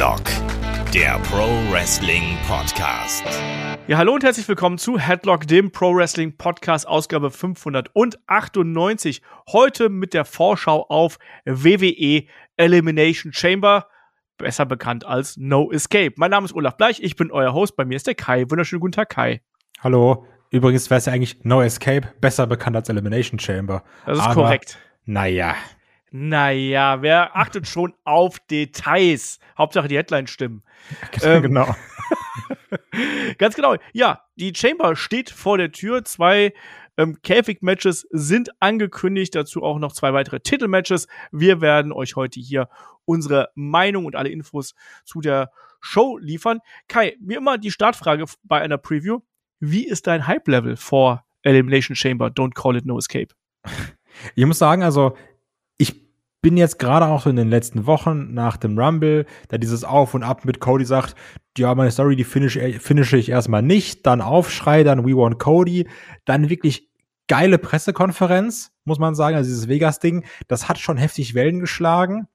Headlock, der Pro Wrestling Podcast. Ja, hallo und herzlich willkommen zu Headlock, dem Pro Wrestling Podcast, Ausgabe 598. Heute mit der Vorschau auf WWE Elimination Chamber, besser bekannt als No Escape. Mein Name ist Olaf Bleich, ich bin euer Host, bei mir ist der Kai. Wunderschönen guten Tag, Kai. Hallo. Übrigens wäre es ja eigentlich No Escape, besser bekannt als Elimination Chamber. Das ist Aber, korrekt. Naja. Naja, wer achtet schon auf Details? Hauptsache die Headline stimmen. ähm, genau. ganz genau. Ja, die Chamber steht vor der Tür. Zwei ähm, Käfig-Matches sind angekündigt. Dazu auch noch zwei weitere Titel-Matches. Wir werden euch heute hier unsere Meinung und alle Infos zu der Show liefern. Kai, wie immer die Startfrage bei einer Preview. Wie ist dein Hype-Level vor Elimination Chamber? Don't call it no escape. Ich muss sagen, also bin jetzt gerade auch so in den letzten Wochen nach dem Rumble, da dieses Auf und Ab mit Cody sagt, ja, meine Story, die finish, ich erstmal nicht, dann Aufschrei, dann We Want Cody, dann wirklich geile Pressekonferenz, muss man sagen, also dieses Vegas-Ding, das hat schon heftig Wellen geschlagen.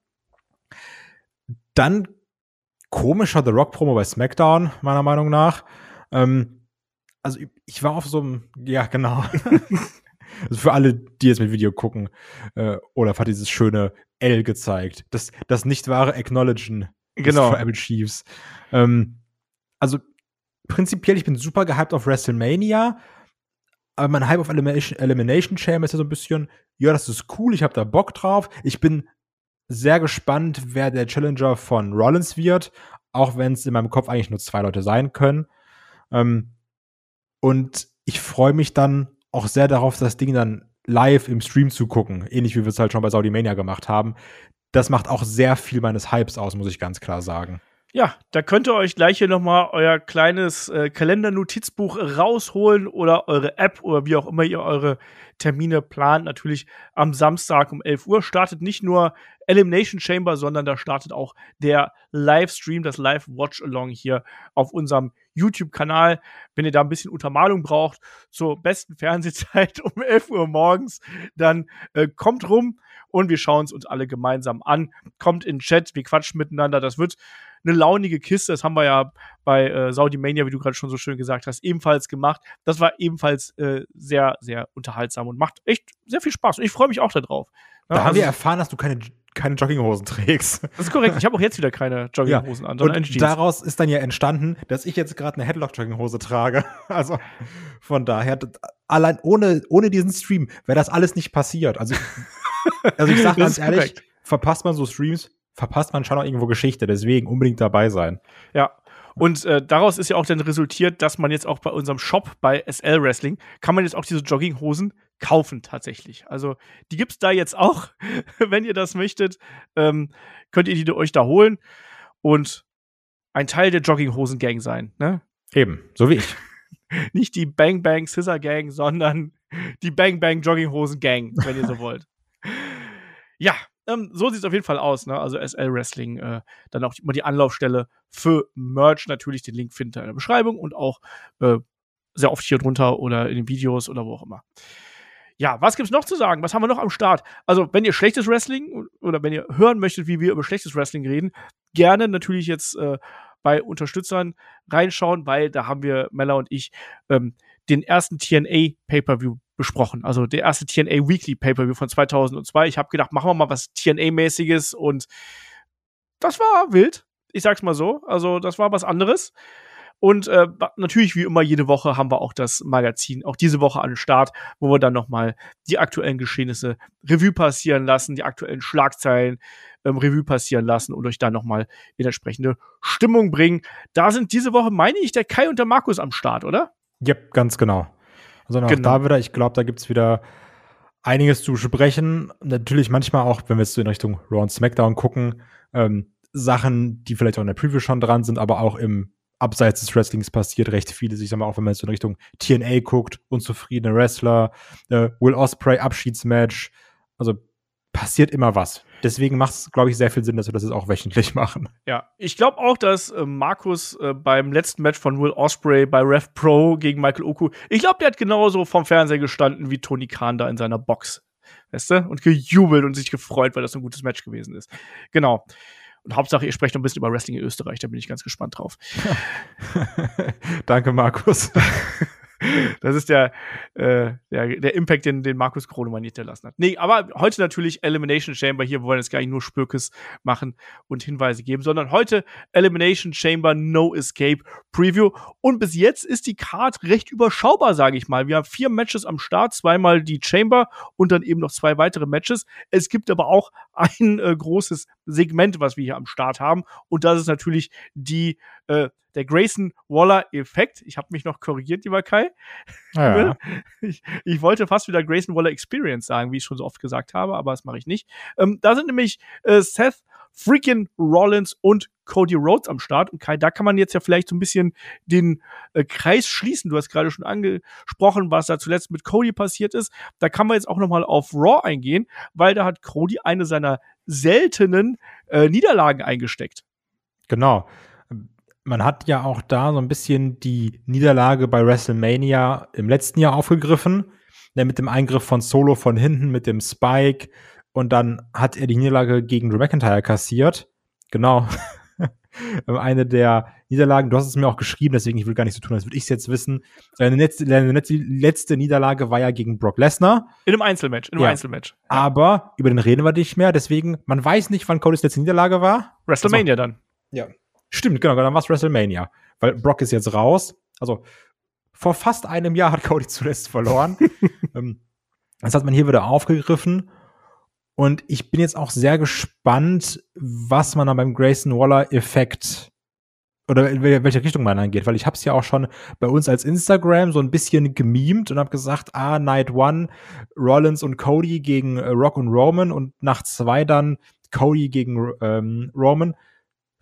Dann komischer The Rock-Promo bei SmackDown, meiner Meinung nach. Ähm, also ich war auf so einem, ja, genau. Also für alle, die jetzt mit Video gucken, äh, Olaf hat dieses schöne L gezeigt. Das, das nicht wahre Acknowledgen genau. des Tribal Chiefs. Ähm, also prinzipiell, ich bin super gehypt auf WrestleMania, aber mein Hype auf Elimination, Elimination Chamber ist ja so ein bisschen, ja, das ist cool, ich habe da Bock drauf. Ich bin sehr gespannt, wer der Challenger von Rollins wird, auch wenn es in meinem Kopf eigentlich nur zwei Leute sein können. Ähm, und ich freue mich dann auch sehr darauf, das Ding dann live im Stream zu gucken, ähnlich wie wir es halt schon bei Saudi Mania gemacht haben. Das macht auch sehr viel meines Hypes aus, muss ich ganz klar sagen. Ja, da könnt ihr euch gleich hier nochmal euer kleines äh, Kalendernotizbuch rausholen oder eure App oder wie auch immer ihr eure Termine plant. Natürlich am Samstag um 11 Uhr startet nicht nur Elimination Chamber, sondern da startet auch der Livestream, das Live-Watch-Along hier auf unserem YouTube-Kanal. Wenn ihr da ein bisschen Untermalung braucht zur besten Fernsehzeit um 11 Uhr morgens, dann äh, kommt rum und wir schauen es uns alle gemeinsam an. Kommt in den Chat, wir quatschen miteinander. Das wird eine launige Kiste. Das haben wir ja bei äh, Saudi Mania, wie du gerade schon so schön gesagt hast, ebenfalls gemacht. Das war ebenfalls äh, sehr, sehr unterhaltsam und macht echt sehr viel Spaß. Und ich freue mich auch darauf. Da ja, haben also, wir erfahren, dass du keine keine Jogginghosen trägst. Das ist korrekt. Ich habe auch jetzt wieder keine Jogginghosen ja. an, sondern Und daraus ist dann ja entstanden, dass ich jetzt gerade eine Headlock-Jogginghose trage. Also von daher, allein ohne, ohne diesen Stream wäre das alles nicht passiert. Also, also ich sage ganz ehrlich, korrekt. verpasst man so Streams, verpasst man schon auch irgendwo Geschichte. Deswegen unbedingt dabei sein. Ja. Und äh, daraus ist ja auch dann resultiert, dass man jetzt auch bei unserem Shop bei SL Wrestling kann man jetzt auch diese Jogginghosen kaufen tatsächlich. Also die gibt es da jetzt auch, wenn ihr das möchtet, ähm, könnt ihr die euch da holen und ein Teil der Jogginghosen Gang sein, ne? Eben, so wie ich. Nicht die Bang Bang Scissor Gang, sondern die Bang Bang Jogginghosen Gang, wenn ihr so wollt. Ja, ähm, so sieht es auf jeden Fall aus. Ne? Also SL Wrestling, äh, dann auch immer die Anlaufstelle für Merch. Natürlich den Link findet ihr in der Beschreibung und auch äh, sehr oft hier drunter oder in den Videos oder wo auch immer. Ja, was gibt's noch zu sagen? Was haben wir noch am Start? Also, wenn ihr schlechtes Wrestling oder wenn ihr hören möchtet, wie wir über schlechtes Wrestling reden, gerne natürlich jetzt äh, bei Unterstützern reinschauen, weil da haben wir, Mella und ich, ähm, den ersten TNA Pay-Per-View besprochen. Also der erste TNA Weekly Pay-Per-View von 2002. Ich habe gedacht, machen wir mal was TNA-mäßiges und das war wild. Ich sag's mal so. Also das war was anderes. Und äh, natürlich, wie immer, jede Woche haben wir auch das Magazin, auch diese Woche an den Start, wo wir dann nochmal die aktuellen Geschehnisse Revue passieren lassen, die aktuellen Schlagzeilen ähm, Revue passieren lassen und euch dann nochmal in entsprechende Stimmung bringen. Da sind diese Woche, meine ich, der Kai und der Markus am Start, oder? Yep, ganz genau. Also auch genau. da wieder, ich glaube, da gibt es wieder einiges zu sprechen. Natürlich manchmal auch, wenn wir jetzt so in Richtung Raw und SmackDown gucken, ähm, Sachen, die vielleicht auch in der Preview schon dran sind, aber auch im Abseits des Wrestlings passiert recht vieles. Ich sag mal, auch wenn man jetzt so in Richtung TNA guckt, unzufriedene Wrestler, äh, Will Osprey Abschiedsmatch. Also passiert immer was. Deswegen macht es, glaube ich, sehr viel Sinn, dass wir das jetzt auch wöchentlich machen. Ja, ich glaube auch, dass äh, Markus äh, beim letzten Match von Will Osprey bei Rev Pro gegen Michael Oku, ich glaube, der hat genauso vom Fernseher gestanden wie Tony Khan da in seiner Box. Weißt du? Und gejubelt und sich gefreut, weil das ein gutes Match gewesen ist. Genau. Und Hauptsache, ihr sprecht noch ein bisschen über Wrestling in Österreich, da bin ich ganz gespannt drauf. Danke, Markus. Das ist der, äh, der, der Impact, den, den Markus Kronemann hinterlassen hat. Nee, aber heute natürlich Elimination Chamber. Hier wollen wir jetzt gar nicht nur Spürkes machen und Hinweise geben, sondern heute Elimination Chamber No Escape Preview. Und bis jetzt ist die Card recht überschaubar, sage ich mal. Wir haben vier Matches am Start, zweimal die Chamber und dann eben noch zwei weitere Matches. Es gibt aber auch ein äh, großes Segment, was wir hier am Start haben. Und das ist natürlich die äh, der Grayson Waller-Effekt. Ich habe mich noch korrigiert, lieber Kai. Ja. Ich, ich, wollte fast wieder Grayson Waller Experience sagen, wie ich schon so oft gesagt habe, aber das mache ich nicht. Ähm, da sind nämlich äh, Seth freaking Rollins und Cody Rhodes am Start. Und Kai, da kann man jetzt ja vielleicht so ein bisschen den äh, Kreis schließen. Du hast gerade schon angesprochen, was da zuletzt mit Cody passiert ist. Da kann man jetzt auch nochmal auf Raw eingehen, weil da hat Cody eine seiner seltenen äh, Niederlagen eingesteckt. Genau man hat ja auch da so ein bisschen die Niederlage bei WrestleMania im letzten Jahr aufgegriffen, ne, mit dem Eingriff von Solo von hinten, mit dem Spike und dann hat er die Niederlage gegen Drew McIntyre kassiert. Genau. Eine der Niederlagen, du hast es mir auch geschrieben, deswegen ich will gar nicht so tun, als würde ich es jetzt wissen. Seine letzte, letzte, letzte, Niederlage war ja gegen Brock Lesnar. In einem Einzelmatch, in einem Ja. Einzelmatch. Ja. Aber über den reden wir nicht mehr, deswegen, man weiß nicht, wann Codys letzte Niederlage war. WrestleMania dann. Ja. Stimmt, genau, dann war es WrestleMania. Weil Brock ist jetzt raus. Also vor fast einem Jahr hat Cody zuletzt verloren. ähm, das hat man hier wieder aufgegriffen. Und ich bin jetzt auch sehr gespannt, was man dann beim Grayson Waller-Effekt oder in wel- welche Richtung man angeht, weil ich habe es ja auch schon bei uns als Instagram so ein bisschen gemimt und habe gesagt, ah, Night One, Rollins und Cody gegen äh, Rock und Roman und nach zwei dann Cody gegen ähm, Roman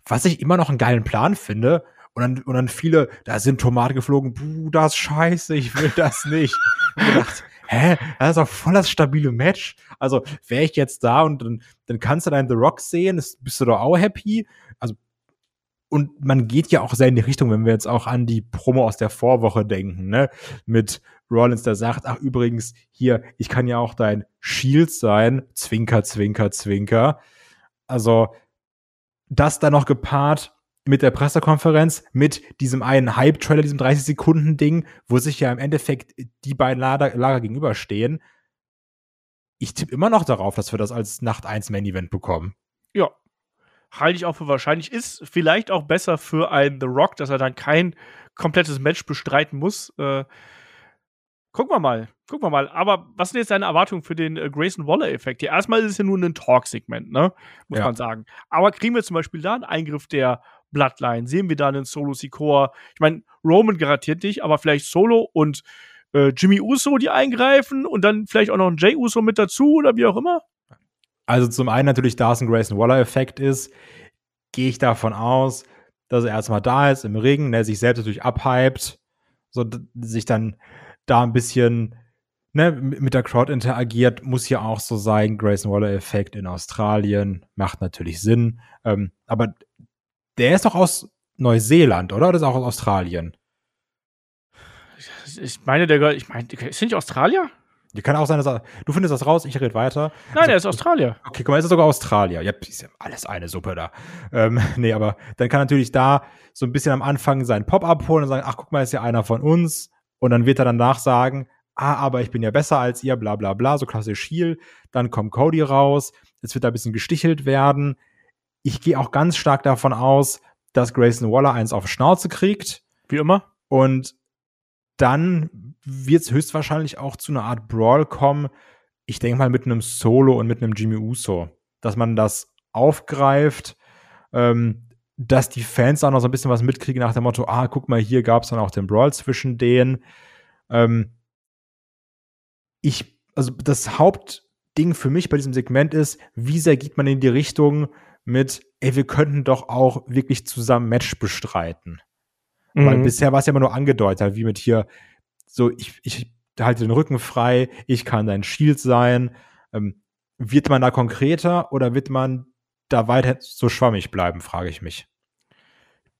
was ich immer noch einen geilen Plan finde. Und dann, und dann viele, da sind Tomaten geflogen, buh, das ist scheiße, ich will das nicht. Und gedacht, hä, das ist doch voll das stabile Match. Also wäre ich jetzt da und dann, dann kannst du deinen The Rock sehen, ist, bist du doch auch happy. Also und man geht ja auch sehr in die Richtung, wenn wir jetzt auch an die Promo aus der Vorwoche denken, ne? Mit Rollins, der sagt, ach übrigens, hier, ich kann ja auch dein Shield sein. Zwinker, zwinker, zwinker. Also, das dann noch gepaart mit der Pressekonferenz, mit diesem einen Hype-Trailer, diesem 30-Sekunden-Ding, wo sich ja im Endeffekt die beiden Lager, Lager gegenüberstehen. Ich tippe immer noch darauf, dass wir das als Nacht 1 Main-Event bekommen. Ja. Halte ich auch für wahrscheinlich. Ist vielleicht auch besser für einen The Rock, dass er dann kein komplettes Match bestreiten muss. Äh, gucken wir mal. Gucken wir mal. Aber was sind jetzt deine Erwartungen für den äh, Grayson Waller-Effekt? Ja, erstmal ist es ja nur ein Talk-Segment, ne? Muss Ja. man sagen. Aber kriegen wir zum Beispiel da einen Eingriff der Bloodline? Sehen wir da einen Solo Sikoa? Ich meine, Roman garantiert nicht, aber vielleicht Solo und äh, Jimmy Uso, die eingreifen und dann vielleicht auch noch ein Jay Uso mit dazu oder wie auch immer? Also zum einen natürlich, da es ein Grayson Waller-Effekt ist, gehe ich davon aus, dass er erstmal da ist im Ring, der sich selbst natürlich abhypt, so sich dann da ein bisschen ne, mit der Crowd interagiert, muss ja auch so sein. Grayson Waller-Effekt in Australien macht natürlich Sinn. Ähm, aber der ist doch aus Neuseeland, oder? Oder ist auch aus Australien? Ich meine, der gehört, ich meine, ist er nicht Australier? Die kann auch sein, dass er, du findest das raus, ich rede weiter. Nein, Also- er ist Australier. Okay, guck mal, ist er sogar Australier. Ja, ist ja alles eine Suppe da. Ähm, nee, aber dann kann natürlich da so ein bisschen am Anfang seinen Pop abholen und sagen, ach, guck mal, ist ja einer von uns. Und dann wird er danach sagen, ah, aber ich bin ja besser als ihr, bla bla bla, so klassisch Heel. Dann kommt Cody raus, es wird da ein bisschen gestichelt werden. Ich gehe auch ganz stark davon aus, dass Grayson Waller eins auf Schnauze kriegt. Wie immer. Und dann wird es höchstwahrscheinlich auch zu einer Art Brawl kommen. Ich denke mal mit einem Solo und mit einem Jimmy Uso, dass man das aufgreift, ähm, dass die Fans auch noch so ein bisschen was mitkriegen nach dem Motto, ah, guck mal, hier gab es dann auch den Brawl zwischen denen. Ähm, ich, also das Hauptding für mich bei diesem Segment ist, wie sehr geht man in die Richtung mit, ey, wir könnten doch auch wirklich zusammen Match bestreiten. Weil Mhm. bisher war es ja immer nur angedeutet, halt wie mit hier, so, ich, ich halte den Rücken frei, ich kann dein Shield sein. Ähm, wird man da konkreter oder wird man da weiter so schwammig bleiben, frage ich mich.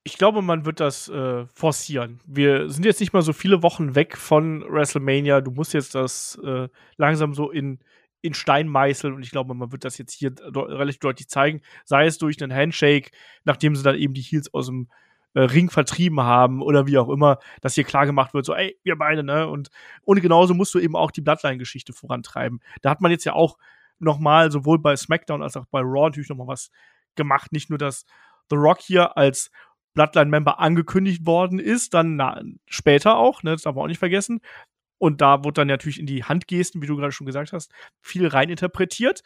Ich glaube, man wird das äh, forcieren. Wir sind jetzt nicht mal so viele Wochen weg von WrestleMania. Du musst jetzt das äh, langsam so in, in Stein meißeln und ich glaube, man wird das jetzt hier relativ deutlich zeigen, sei es durch einen Handshake, nachdem sie dann eben die Heels aus dem äh, Ring vertrieben haben oder wie auch immer, dass hier klar gemacht wird, so, ey, wir beide, ne? Und, und genauso musst du eben auch die Bloodline-Geschichte vorantreiben. Da hat man jetzt ja auch nochmal, sowohl bei SmackDown als auch bei Raw natürlich nochmal was gemacht. Nicht nur, dass The Rock hier als Bloodline-Member angekündigt worden ist, dann na, später auch, ne, das darf man auch nicht vergessen. Und da wurde dann natürlich in die Handgesten, wie du gerade schon gesagt hast, viel reininterpretiert.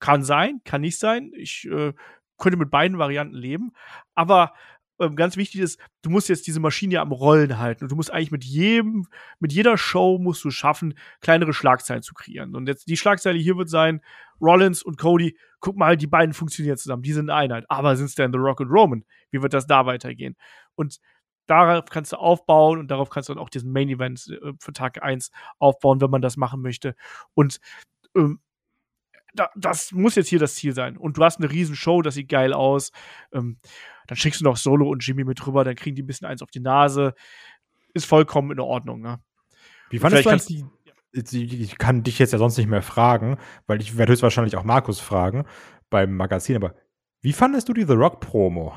Kann sein, kann nicht sein. Ich äh, könnte mit beiden Varianten leben. Aber ähm, ganz wichtig ist, du musst jetzt diese Maschine ja am Rollen halten und du musst eigentlich mit jedem, mit jeder Show musst du schaffen, kleinere Schlagzeilen zu kreieren. Und jetzt die Schlagzeile hier wird sein, Rollins und Cody, guck mal, die beiden funktionieren zusammen, die sind eine Einheit. Aber sind es denn The Rock und Roman? Wie wird das da weitergehen? Und darauf kannst du aufbauen und darauf kannst du dann auch diesen Main Event äh, für Tag 1 aufbauen, wenn man das machen möchte. Und ähm, da, das muss jetzt hier das Ziel sein. Und du hast eine riesen Show, das sieht geil aus. Ähm, dann schickst du noch Solo und Jimmy mit rüber, dann kriegen die ein bisschen eins auf die Nase. Ist vollkommen in Ordnung, ne? Wie fandest du die, ich kann dich jetzt ja sonst nicht mehr fragen, weil ich werde höchstwahrscheinlich auch Markus fragen beim Magazin, aber wie fandest du die The Rock Promo?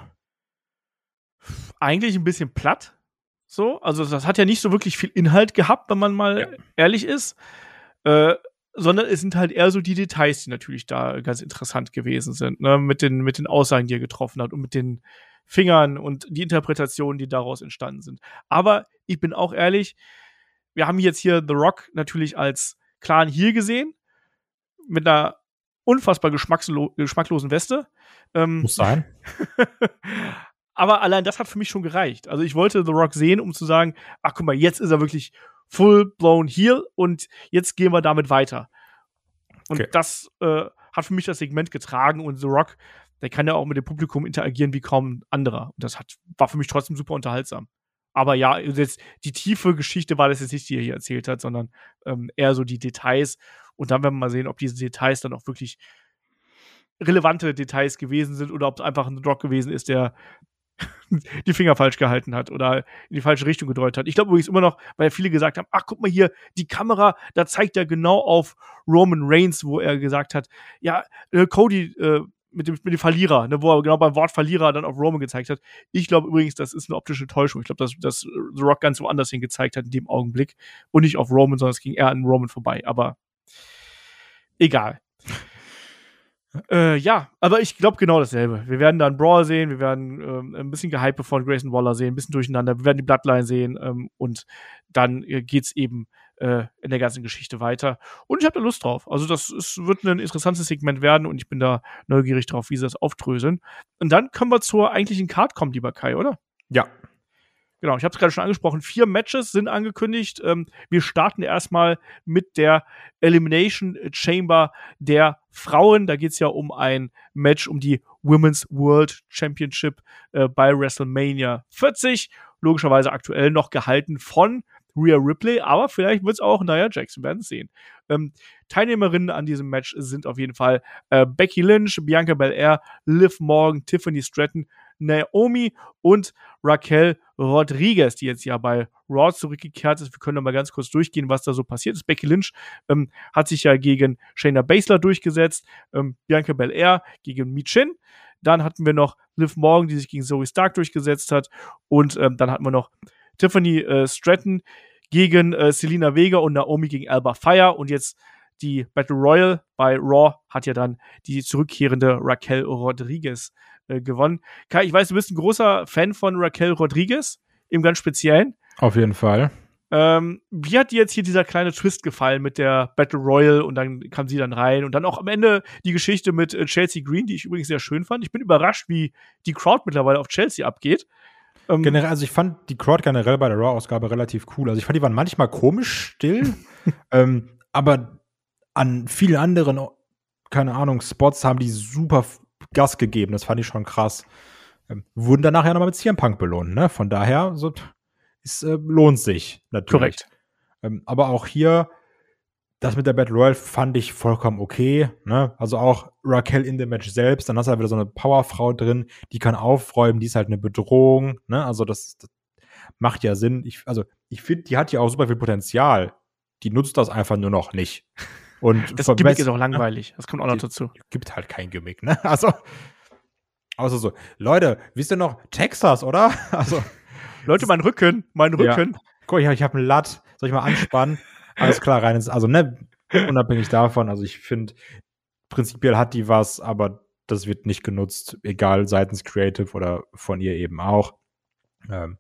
Eigentlich ein bisschen platt. So, also das hat ja nicht so wirklich viel Inhalt gehabt, wenn man mal ja. ehrlich ist. Äh, sondern es sind halt eher so die Details, die natürlich da ganz interessant gewesen sind, ne? mit, den, mit den Aussagen, die er getroffen hat und mit den Fingern und die Interpretationen, die daraus entstanden sind. Aber ich bin auch ehrlich, wir haben jetzt hier The Rock natürlich als klaren Heel gesehen, mit einer unfassbar geschmacklosen Weste. Ähm, Muss sein. aber allein das hat für mich schon gereicht. Also ich wollte The Rock sehen, um zu sagen, ach guck mal, jetzt ist er wirklich full-blown Heel und jetzt gehen wir damit weiter. Und okay. das äh, hat für mich das Segment getragen und The Rock, der kann ja auch mit dem Publikum interagieren wie kaum ein anderer. Und das hat, war für mich trotzdem super unterhaltsam. Aber ja, jetzt, die tiefe Geschichte war das jetzt nicht, die er hier erzählt hat, sondern ähm, eher so die Details. Und dann werden wir mal sehen, ob diese Details dann auch wirklich relevante Details gewesen sind oder ob es einfach ein Rock gewesen ist, der die Finger falsch gehalten hat oder in die falsche Richtung gedeutet hat. Ich glaube übrigens immer noch, weil viele gesagt haben, ach guck mal hier, die Kamera, da zeigt er genau auf Roman Reigns, wo er gesagt hat, ja, äh, Cody äh, mit, dem, mit dem Verlierer, ne, wo er genau beim Wort Verlierer dann auf Roman gezeigt hat. Ich glaube übrigens, das ist eine optische Täuschung. Ich glaube, dass, dass The Rock ganz woanders hin gezeigt hat in dem Augenblick und nicht auf Roman, sondern es ging eher an Roman vorbei. Aber egal. Äh, ja, aber ich glaube genau dasselbe. Wir werden da einen Brawl sehen, wir werden ähm, ein bisschen Gehype von Grayson Waller sehen, ein bisschen durcheinander, wir werden die Bloodline sehen ähm, und dann äh, geht's eben äh, in der ganzen Geschichte weiter. Und ich habe da Lust drauf. Also das ist, wird ein interessantes Segment werden und ich bin da neugierig drauf, wie sie das aufdröseln. Und dann kommen wir zur eigentlichen Card kommen, lieber Kai, oder? Ja, Genau, ich habe es gerade schon angesprochen. Vier Matches sind angekündigt. Ähm, wir starten erstmal mit der Elimination Chamber der Frauen. Da geht es ja um ein Match um die Women's World Championship äh, bei WrestleMania 40. Logischerweise aktuell noch gehalten von Rhea Ripley, aber vielleicht wird es auch Nia Jackson, werden sehen. Ähm, Teilnehmerinnen an diesem Match sind auf jeden Fall äh, Becky Lynch, Bianca Belair, Liv Morgan, Tiffany Stratton, Naomi und Raquel Rodriguez, die jetzt ja bei Raw zurückgekehrt ist. Wir können mal ganz kurz durchgehen, was da so passiert ist. Becky Lynch ähm, hat sich ja gegen Shayna Baszler durchgesetzt, ähm, Bianca Belair gegen Michin. Dann hatten wir noch Liv Morgan, die sich gegen Zoe Stark durchgesetzt hat. Und ähm, dann hatten wir noch Tiffany äh, Stratton gegen äh, Selina Vega und Naomi gegen Alba Fire. Und jetzt die Battle Royal bei Raw hat ja dann die zurückkehrende Raquel Rodriguez äh, gewonnen. Kai, ich weiß, du bist ein großer Fan von Raquel Rodriguez, im ganz Speziellen. Auf jeden Fall. Ähm, wie hat dir jetzt hier dieser kleine Twist gefallen mit der Battle Royal und dann kam sie dann rein und dann auch am Ende die Geschichte mit äh, Chelsea Green, die ich übrigens sehr schön fand. Ich bin überrascht, wie die Crowd mittlerweile auf Chelsea abgeht. Ähm, generell, also ich fand die Crowd generell bei der Raw-Ausgabe relativ cool. Also ich fand, die waren manchmal komisch still, ähm, aber an vielen anderen, keine Ahnung, Spots haben die super Gas gegeben. Das fand ich schon krass. Ähm, wurden danach ja nochmal mit CM Punk belohnt, ne? Von daher, so, es äh, lohnt sich natürlich. Korrekt. Ähm, aber auch hier, das mit der Battle Royale fand ich vollkommen okay. Ne? Also auch Raquel in dem Match selbst, dann hast du halt wieder so eine Powerfrau drin, die kann aufräumen, die ist halt eine Bedrohung. Ne? Also das, das macht ja Sinn. Ich, also ich finde, die hat ja auch super viel Potenzial. Die nutzt das einfach nur noch nicht. Und Das Gimmick ist auch langweilig. Das kommt auch noch Die- dazu. gibt halt kein Gimmick, ne? Also, außer so, Leute, wisst ihr noch, Texas, oder? Also, Leute, mein Rücken, mein Ja. Rücken. guck, ich, habe ein Latt, soll ich mal anspannen? Alles klar, rein ins, also, ne, unabhängig davon, also ich finde, prinzipiell hat die was, aber das wird nicht genutzt, egal seitens Creative oder von ihr eben auch. Ähm,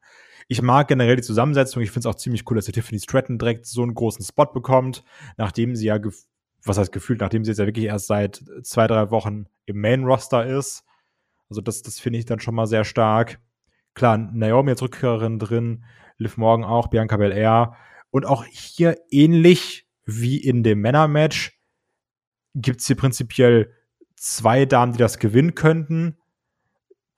ich mag generell die Zusammensetzung. Ich finde es auch ziemlich cool, dass die Tiffany Stratton direkt so einen großen Spot bekommt, nachdem sie ja, was heißt gefühlt, nachdem sie jetzt ja wirklich erst seit zwei, drei Wochen im Main-Roster ist. Also das, das finde ich dann schon mal sehr stark. Klar, Naomi als Rückkehrerin drin, Liv Morgan auch, Bianca Belair. Und auch hier ähnlich wie in dem Männermatch gibt es hier prinzipiell zwei Damen, die das gewinnen könnten.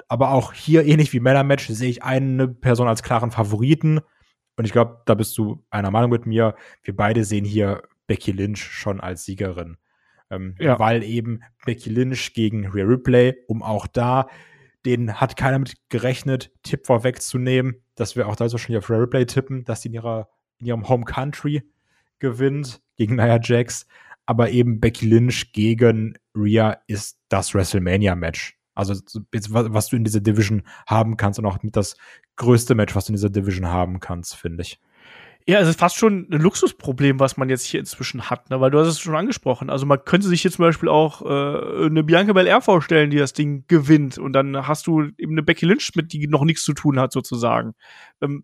Aber auch hier, ähnlich wie Männermatch, sehe ich eine Person als klaren Favoriten. Und ich glaube, da bist du einer Meinung mit mir. Wir beide sehen hier Becky Lynch schon als Siegerin. Ähm, Ja. Weil eben Becky Lynch gegen Rhea Ripley, um auch da, den hat keiner mit gerechnet, Tipp vorwegzunehmen, dass wir auch da wahrscheinlich auf Rhea Ripley tippen, dass sie in, ihrer, in ihrem Home Country gewinnt gegen Nia Jax. Aber eben Becky Lynch gegen Rhea ist das WrestleMania-Match. Also was, du in dieser Division haben kannst und auch das größte Match, was du in dieser Division haben kannst, finde ich. Ja, es ist fast schon ein Luxusproblem, was man jetzt hier inzwischen hat, ne? weil du hast es schon angesprochen. Also man könnte sich hier zum Beispiel auch äh, eine Bianca Belair vorstellen, die das Ding gewinnt und dann hast du eben eine Becky Lynch mit, die noch nichts zu tun hat sozusagen. Ähm,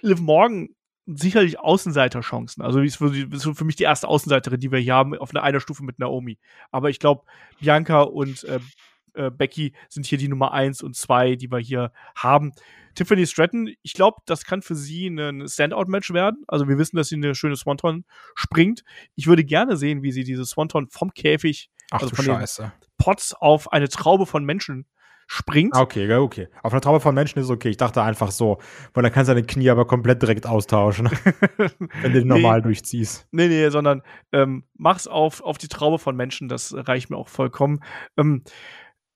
Liv Morgan sicherlich Außenseiterchancen. Also ist für, mich die erste Außenseiterin, die wir hier haben, auf einer, einer Stufe mit Naomi. Aber ich glaube, Bianca und äh, äh, Becky sind hier die Nummer eins und zwei, die wir hier haben. Tiffany Stratton, ich glaube, das kann für sie ein Standout-Match werden. Also wir wissen, dass sie eine schöne Swanton springt. Ich würde gerne sehen, wie sie diese Swanton vom Käfig, Ach Also von den- Scheiße. Pots auf eine Traube von Menschen springt. Ah, Okay, okay. Auf einer Traube von Menschen ist okay. Ich dachte einfach so, weil dann kannst du deine Knie aber komplett direkt austauschen, wenn du den Nee. normal durchziehst. Nee, nee, sondern ähm, mach's auf, auf die Traube von Menschen, das reicht mir auch vollkommen. Ähm,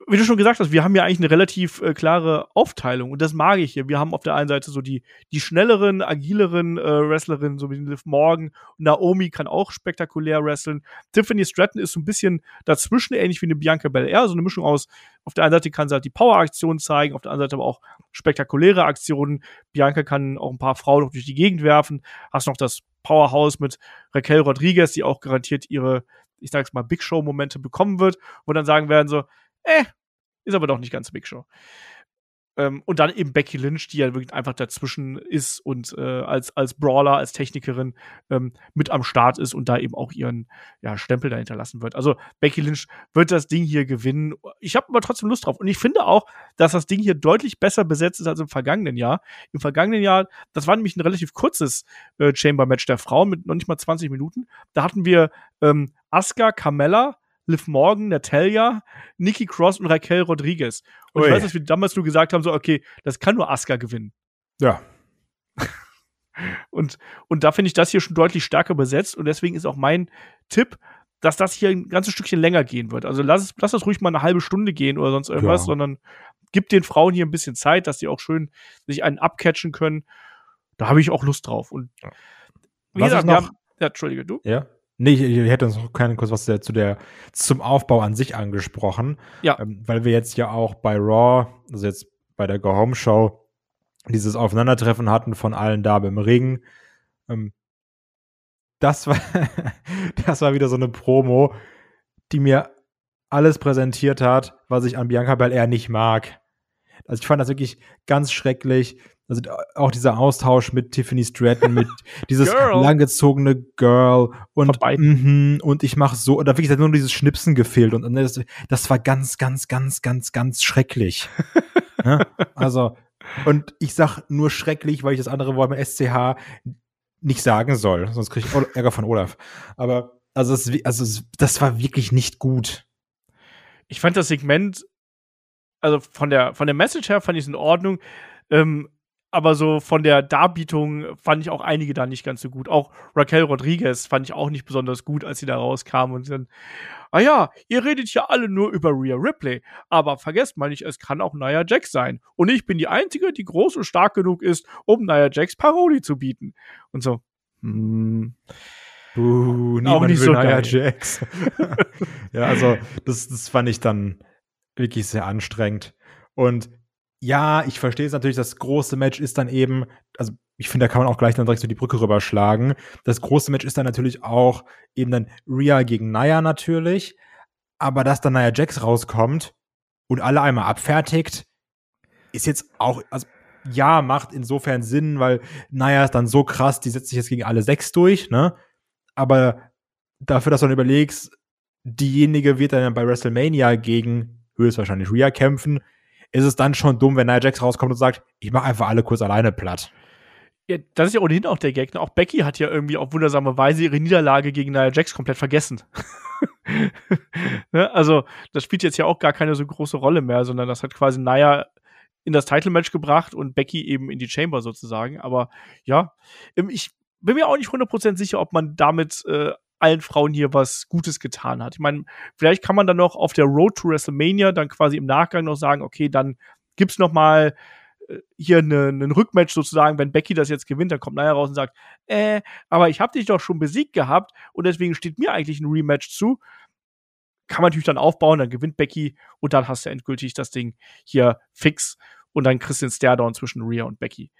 wie du schon gesagt hast, wir haben ja eigentlich eine relativ äh, klare Aufteilung und das mag ich hier. Wir haben auf der einen Seite so die, die schnelleren, agileren äh, Wrestlerinnen, so wie Liv Morgan. Naomi kann auch spektakulär wresteln. Tiffany Stratton ist so ein bisschen dazwischen, ähnlich wie eine Bianca Belair, so eine Mischung aus, auf der einen Seite kann sie halt die Power-Aktion zeigen, auf der anderen Seite aber auch spektakuläre Aktionen. Bianca kann auch ein paar Frauen noch durch die Gegend werfen. Hast noch das Powerhouse mit Raquel Rodriguez, die auch garantiert ihre, ich sag's mal, Big Show-Momente bekommen wird, wo dann sagen werden so, äh, ist aber doch nicht ganz Big Show. Ähm, und dann eben Becky Lynch, die ja wirklich einfach dazwischen ist und äh, als, als Brawler, als Technikerin ähm, mit am Start ist und da eben auch ihren ja, Stempel da hinterlassen wird. Also Becky Lynch wird das Ding hier gewinnen. Ich habe aber trotzdem Lust drauf. Und ich finde auch, dass das Ding hier deutlich besser besetzt ist als im vergangenen Jahr. Im vergangenen Jahr, das war nämlich ein relativ kurzes äh, Chamber-Match der Frauen mit noch nicht mal 20 Minuten. Da hatten wir ähm, Asuka, Carmella, Liv Morgan, Natalia, Nikki Cross und Raquel Rodriguez. Und ich Ui. weiß, dass wir damals nur gesagt haben, so, okay, das kann nur Asuka gewinnen. Ja. Und, und da finde ich das hier schon deutlich stärker besetzt. Und deswegen ist auch mein Tipp, dass das hier ein ganzes Stückchen länger gehen wird. Also lass, es, lass das ruhig mal eine halbe Stunde gehen oder sonst irgendwas, Ja. sondern gib den Frauen hier ein bisschen Zeit, dass sie auch schön sich einen abcatchen können. Da habe ich auch Lust drauf. Und Ja. wie Was gesagt, ich noch- haben, ja, Entschuldige, du? Ja. Nee, ich, ich hätte uns noch gerne kurz was zu der, zum Aufbau an sich angesprochen. Ja. Ähm, weil wir jetzt ja auch bei Raw, also jetzt bei der Go Home Show, dieses Aufeinandertreffen hatten von allen Damen im Ring. Ähm, das war, das war wieder so eine Promo, die mir alles präsentiert hat, was ich an Bianca Belair nicht mag. Also ich fand das wirklich ganz schrecklich. Also auch dieser Austausch mit Tiffany Stratton, mit dieses Girl. langgezogene Girl und mhm, und ich mache so, da wirklich hat nur dieses Schnipsen gefehlt und, das, das war ganz, ganz, ganz, ganz, ganz schrecklich. ne? Also und ich sag nur schrecklich, weil ich das andere Wort mit SCH nicht sagen soll, sonst kriege ich Ärger von Olaf. Aber also, es, also es, das war wirklich nicht gut. ich fand das Segment, also von der, von der Message her fand ich es in Ordnung, ähm, aber so von der Darbietung fand ich auch einige da nicht ganz so gut. Auch Raquel Rodriguez fand ich auch nicht besonders gut, als sie da rauskam und dann, ah ja, ihr redet ja alle nur über Rhea Ripley, aber vergesst mal nicht, es kann auch Nia Jax sein. Und ich bin die Einzige, die groß und stark genug ist, um Nia Jax Paroli zu bieten. Und so, hm. Buh, niemand Auch nicht will so Nia. Jax. ja, also das, das fand ich dann wirklich sehr anstrengend. Und ja, ich verstehe es natürlich, das große Match ist dann eben, also ich finde, da kann man auch gleich dann direkt so die Brücke rüberschlagen. Das große Match ist dann natürlich auch eben dann Rhea gegen Nia natürlich. Aber dass dann Nia Jax rauskommt und alle einmal abfertigt, ist jetzt auch, also ja, macht insofern Sinn, weil Nia ist dann so krass, die setzt sich jetzt gegen alle sechs durch, ne? Aber dafür, dass du dann überlegst, diejenige wird dann bei WrestleMania gegen höchstwahrscheinlich Rhea kämpfen, ist es dann schon dumm, wenn Nia Jax rauskommt und sagt, ich mache einfach alle kurz alleine platt. Ja, das ist ja ohnehin auch der Gegner. Auch Becky hat ja irgendwie auf wundersame Weise ihre Niederlage gegen Nia Jax komplett vergessen. ne? Also, das spielt jetzt ja auch gar keine so große Rolle mehr, sondern das hat quasi Nia in das Title-Match gebracht und Becky eben in die Chamber sozusagen. Aber ja, ähm, ich bin mir auch nicht 100% sicher, ob man damit äh, allen Frauen hier was Gutes getan hat. Ich meine, vielleicht kann man dann noch auf der Road to WrestleMania dann quasi im Nachgang noch sagen, okay, dann gibt's noch mal äh, hier einen ne, Rückmatch sozusagen, wenn Becky das jetzt gewinnt, dann kommt Nia raus und sagt, äh, aber ich habe dich doch schon besiegt gehabt und deswegen steht mir eigentlich ein Rematch zu. Kann man natürlich dann aufbauen, dann gewinnt Becky und dann hast du endgültig das Ding hier fix und dann kriegst du den Stairdown zwischen Rhea und Becky.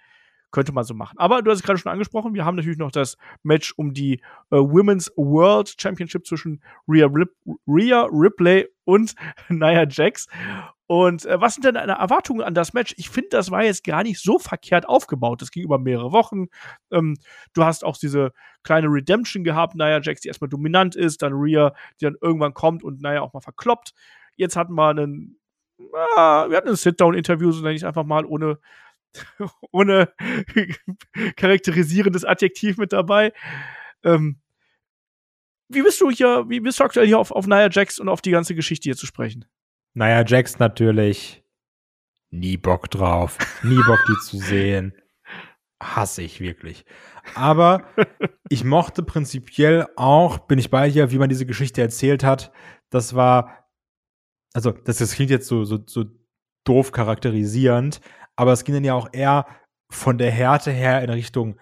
Könnte man so machen. Aber du hast es gerade schon angesprochen, wir haben natürlich noch das Match um die äh, Women's World Championship zwischen Rhea, Rip Rhea Ripley und Nia Jax. Und äh, was sind denn deine Erwartungen an das Match? Ich finde, das war jetzt gar nicht so verkehrt aufgebaut. Das ging über mehrere Wochen. Ähm, du hast auch diese kleine Redemption gehabt, Nia Jax, die erstmal dominant ist, dann Rhea, die dann irgendwann kommt und Nia auch mal verkloppt. Jetzt hatten wir einen, ah, wir hatten ein Sit-Down-Interview, so nenne ich es einfach mal, ohne, ohne charakterisierendes Adjektiv mit dabei. Ähm, wie bist du hier, wie bist du aktuell hier auf, auf Nia Jax und auf die ganze Geschichte hier zu sprechen? Naja, Jax natürlich nie Bock drauf, nie Bock, die zu sehen. Hasse ich wirklich. Aber ich mochte prinzipiell auch, bin ich bei dir, wie man diese Geschichte erzählt hat. Das war, also, das, das klingt jetzt so, so, so doof charakterisierend, aber es ging dann ja auch eher von der Härte her in Richtung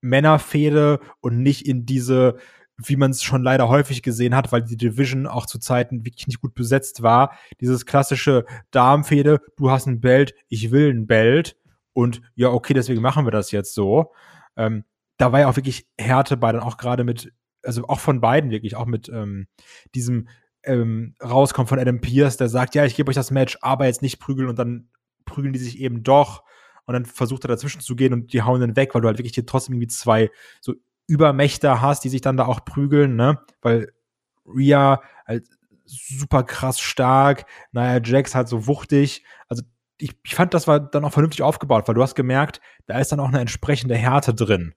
Männerfehde und nicht in diese, wie man es schon leider häufig gesehen hat, weil die Division auch zu Zeiten wirklich nicht gut besetzt war. Dieses klassische Darmfehde, du hast ein Belt, ich will ein Belt und ja, okay, deswegen machen wir das jetzt so. Ähm, da war ja auch wirklich Härte bei, dann auch gerade mit, also auch von beiden wirklich, auch mit ähm, diesem ähm, Rauskommen von Adam Pierce, der sagt, ja, ich gebe euch das Match, aber jetzt nicht prügeln und dann prügeln die sich eben doch und dann versucht er dazwischen zu gehen und die hauen dann weg, weil du halt wirklich hier trotzdem irgendwie zwei so Übermächte hast, die sich dann da auch prügeln, ne? Weil Rhea halt super krass stark, naja, Jax halt so wuchtig. Also ich, ich fand, das war dann auch vernünftig aufgebaut, weil du hast gemerkt, da ist dann auch eine entsprechende Härte drin.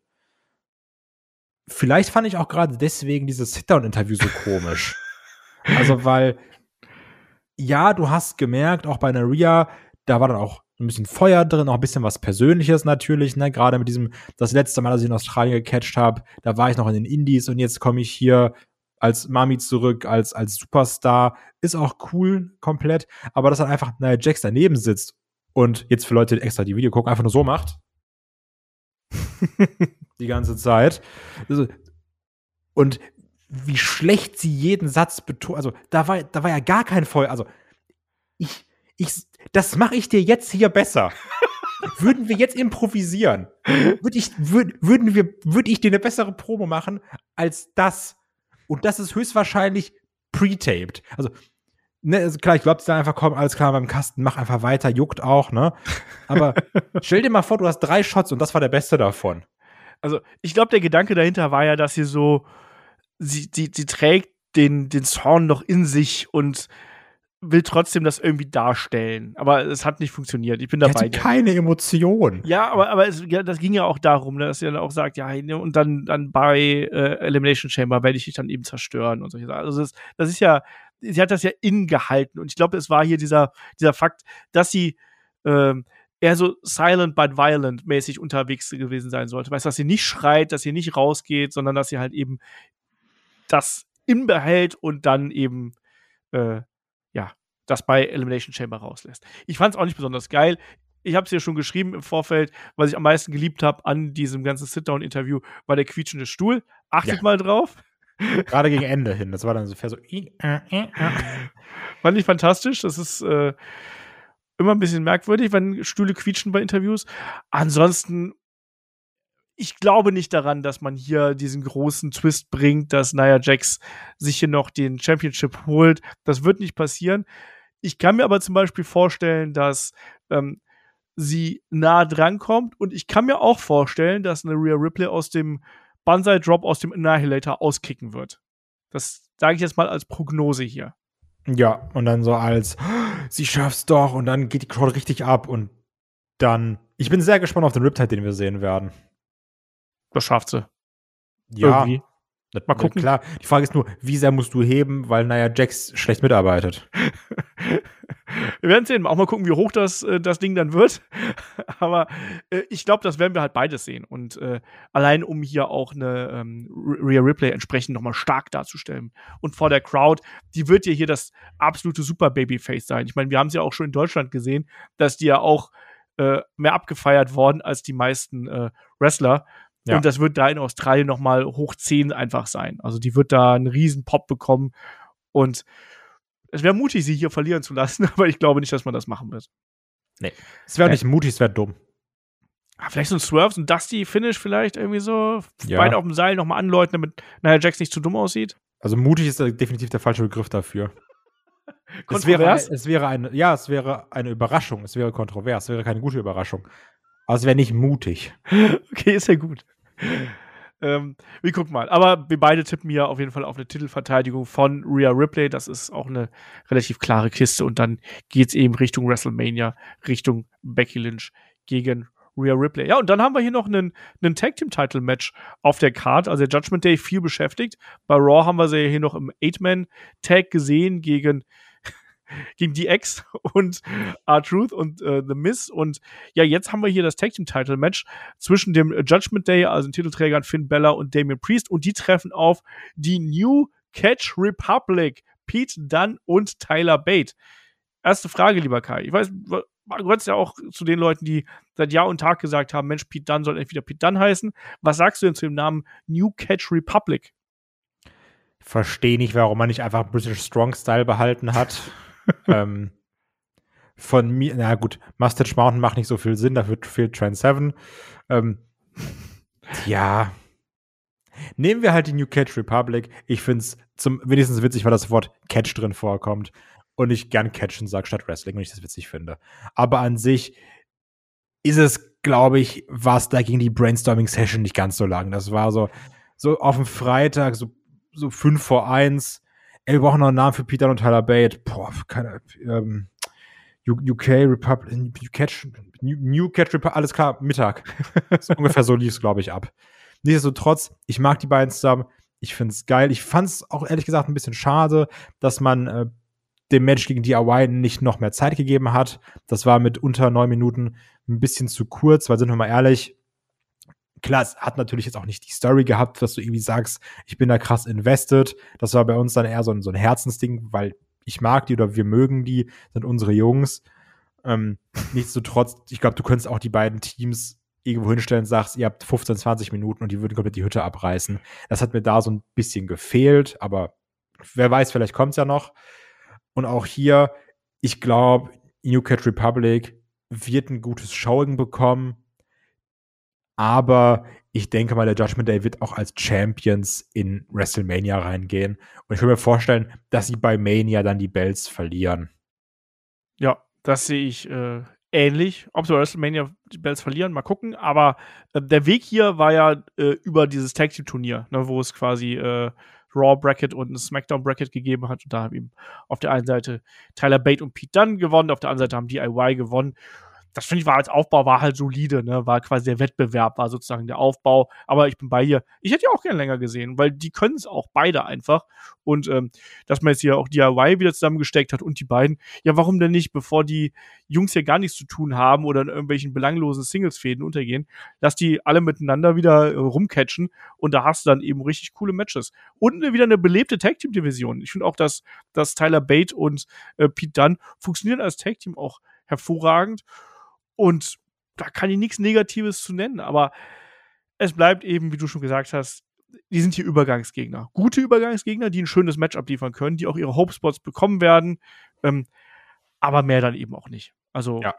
Vielleicht fand ich auch gerade deswegen dieses Sit-Down-Interview so komisch. also, weil, ja, du hast gemerkt, auch bei einer Rhea, da war dann auch ein bisschen Feuer drin, auch ein bisschen was Persönliches natürlich, ne? Gerade mit diesem, das letzte Mal, als ich in Australien gecatcht habe, da war ich noch in den Indies und jetzt komme ich hier als Mami zurück, als, als Superstar. Ist auch cool, komplett. Aber dass dann einfach Nia Jax daneben sitzt und jetzt für Leute, die extra die Video gucken, einfach nur so macht. die ganze Zeit. Also, und wie schlecht sie jeden Satz betont. Also, da war, da war ja gar kein Feuer. Also, ich, ich, das mache ich dir jetzt hier besser. würden wir jetzt improvisieren, würde ich, würd, würden wir, würde ich dir eine bessere Promo machen als das. Und das ist höchstwahrscheinlich pre-taped. Also, ne, also klar, ich glaube, da einfach kommen, alles klar beim Kasten, mach einfach weiter, juckt auch, ne? Aber stell dir mal vor, du hast drei Shots und das war der beste davon. Also, ich glaube, der Gedanke dahinter war ja, dass sie so, sie, sie, sie trägt den, den Zorn noch in sich und will trotzdem das irgendwie darstellen. Aber es hat nicht funktioniert. Ich bin dabei. Hatte keine Emotion. Ja, aber, aber es, ja, das ging ja auch darum, ne, dass sie dann auch sagt, ja, ne, und dann, dann bei äh, Elimination Chamber werde ich dich dann eben zerstören und solche Sachen. Also das, das ist ja, sie hat das ja innen gehalten. Und ich glaube, es war hier dieser, dieser Fakt, dass sie ähm, eher so silent but violent mäßig unterwegs gewesen sein sollte. Weißt du, dass sie nicht schreit, dass sie nicht rausgeht, sondern dass sie halt eben das in behält und dann eben äh, ja, das bei Elimination Chamber rauslässt. Ich fand es auch nicht besonders geil. ich habe es ja schon geschrieben im Vorfeld, was ich am meisten geliebt habe an diesem ganzen Sit-Down-Interview, war der quietschende Stuhl. Achtet Ja. mal drauf. Gerade gegen Ende hin. Das war dann so fair so. äh, äh, äh. Fand ich fantastisch. Das ist äh, immer ein bisschen merkwürdig, wenn Stühle quietschen bei Interviews. Ansonsten, ich glaube nicht daran, dass man hier diesen großen Twist bringt, dass Nia Jax sich hier noch den Championship holt. Das wird nicht passieren. Ich kann mir aber zum Beispiel vorstellen, dass ähm, sie nah dran kommt und ich kann mir auch vorstellen, dass eine Rhea Ripley aus dem Banzai Drop aus dem Annihilator auskicken wird. Das sage ich jetzt mal als Prognose hier. Ja, und dann so als, sie schafft's doch, und dann geht die Crowd richtig ab und dann, ich bin sehr gespannt auf den Riptide, den wir sehen werden. Das schafft sie. Ja, Irgendwie. Mal gucken. Klar, die Frage ist nur, wie sehr musst du heben, weil, naja, Jax schlecht mitarbeitet. wir werden sehen. Auch mal gucken, wie hoch das, äh, das Ding dann wird. Aber äh, ich glaube, das werden wir halt beides sehen. Und äh, allein, um hier auch eine ähm, Rhea Ripley entsprechend nochmal stark darzustellen. Und vor der Crowd, die wird ja hier das absolute Super Babyface sein. Ich meine, wir haben es ja auch schon in Deutschland gesehen, dass die ja auch äh, mehr abgefeiert worden als die meisten äh, Wrestler. Ja. Und das wird da in Australien nochmal hoch 10 einfach sein. Also die wird da einen riesen Pop bekommen. Und es wäre mutig, sie hier verlieren zu lassen, aber ich glaube nicht, dass man das machen wird. Es wäre nicht mutig, es wäre dumm. Ah, Vielleicht so ein Swerve, so ein Dusty-Finish vielleicht irgendwie so. Ja. Beine auf dem Seil nochmal anläuten, damit Nia Jax nicht zu dumm aussieht. Also mutig ist definitiv der falsche Begriff dafür. Es wäre, Kontrovers? es wäre eine, ja, es wäre eine Überraschung. Es wäre kontrovers. Es wäre keine gute Überraschung. Es wäre nicht mutig. Okay, ist ja gut. ähm, wir gucken mal. Aber wir beide tippen hier auf jeden Fall auf eine Titelverteidigung von Rhea Ripley. Das ist auch eine relativ klare Kiste. Und dann geht es eben Richtung WrestleMania, Richtung Becky Lynch gegen Rhea Ripley. Ja, und dann haben wir hier noch einen, einen Tag Team Title Match auf der Card. Also der Judgment Day viel beschäftigt. Bei Raw haben wir sie ja hier noch im Eight-Man Tag gesehen gegen gegen DX und R-Truth und äh, The Miz. Und ja, jetzt haben wir hier das Tag Team Title Match zwischen dem Judgment Day, also den Titelträgern Finn Bella und Damian Priest. Und die treffen auf die New Catch Republic, Pete Dunne und Tyler Bate. Erste Frage, lieber Kai. Ich weiß, du gehörst ja auch zu den Leuten, die seit Jahr und Tag gesagt haben, Mensch, Pete Dunne soll entweder Pete Dunne heißen. Was sagst du denn zu dem Namen New Catch Republic? Verstehe nicht, warum man nicht einfach British Strong Style behalten hat. Ähm, von mir, na gut, Mustache Mountain macht nicht so viel Sinn, dafür fehlt Trend 7. Ähm, ja. Nehmen wir halt die New Catch Republic. Ich finde es zum wenigstens witzig, weil das Wort Catch drin vorkommt und ich gern Catchen sage statt Wrestling und ich das witzig finde. Aber an sich ist es, glaube ich, war es da gegen die Brainstorming-Session nicht ganz so lang. Das war so, so auf dem Freitag, so, so 5 vor 1. Ey, wir brauchen noch einen Namen für Peter und Tyler Bate. Boah, keine, ähm, UK Republic, New Catch, New, Catch Republic, alles klar, Mittag. ungefähr so lief es, glaube ich, ab. Nichtsdestotrotz, ich mag die beiden zusammen. Ich finde es geil. Ich fand es auch ehrlich gesagt ein bisschen schade, dass man äh, dem Match gegen DIY nicht noch mehr Zeit gegeben hat. Das war mit unter neun Minuten ein bisschen zu kurz, weil sind wir mal ehrlich, klar, es hat natürlich jetzt auch nicht die Story gehabt, dass du irgendwie sagst, ich bin da krass invested. Das war bei uns dann eher so ein, so ein Herzensding, weil ich mag die oder wir mögen die, sind unsere Jungs. Ähm, nichtsdestotrotz, ich glaube, du könntest auch die beiden Teams irgendwo hinstellen und sagst, ihr habt 15, 20 Minuten und die würden komplett die Hütte abreißen. Das hat mir da so ein bisschen gefehlt, aber wer weiß, vielleicht kommt es ja noch. Und auch hier, ich glaube, New Cat Republic wird ein gutes Showing bekommen. Aber ich denke mal, der Judgment Day wird auch als Champions in WrestleMania reingehen. Und ich kann mir vorstellen, dass sie bei Mania dann die Bells verlieren. Ja, das sehe ich äh, ähnlich. Ob sie bei WrestleMania die Bells verlieren, mal gucken. Aber äh, der Weg hier war ja äh, über dieses Tag Team Turnier, ne, wo es quasi äh, Raw Bracket und ein SmackDown Bracket gegeben hat. Und da haben eben auf der einen Seite Tyler Bate und Pete Dunne gewonnen, auf der anderen Seite haben DIY gewonnen. Das finde ich war als Aufbau war halt solide, ne? War quasi der Wettbewerb, war sozusagen der Aufbau. Aber ich bin bei hier. Ich hätte ja auch gerne länger gesehen, weil die können es auch beide einfach. Und ähm, dass man jetzt hier auch DIY wieder zusammengesteckt hat und die beiden, ja, warum denn nicht, bevor die Jungs hier gar nichts zu tun haben oder in irgendwelchen belanglosen Singles-Fäden untergehen, dass die alle miteinander wieder äh, rumcatchen und da hast du dann eben richtig coole Matches. Und wieder eine belebte Tag-Team-Division. Ich finde auch, dass, dass Tyler Bate und äh, Pete Dunne funktionieren als Tag-Team auch hervorragend. Und da kann ich nichts Negatives zu nennen, aber es bleibt eben, wie du schon gesagt hast, die sind hier Übergangsgegner. Gute Übergangsgegner, die ein schönes Match abliefern können, die auch ihre Hope-Spots bekommen werden, ähm, aber mehr dann eben auch nicht. Also, Ja.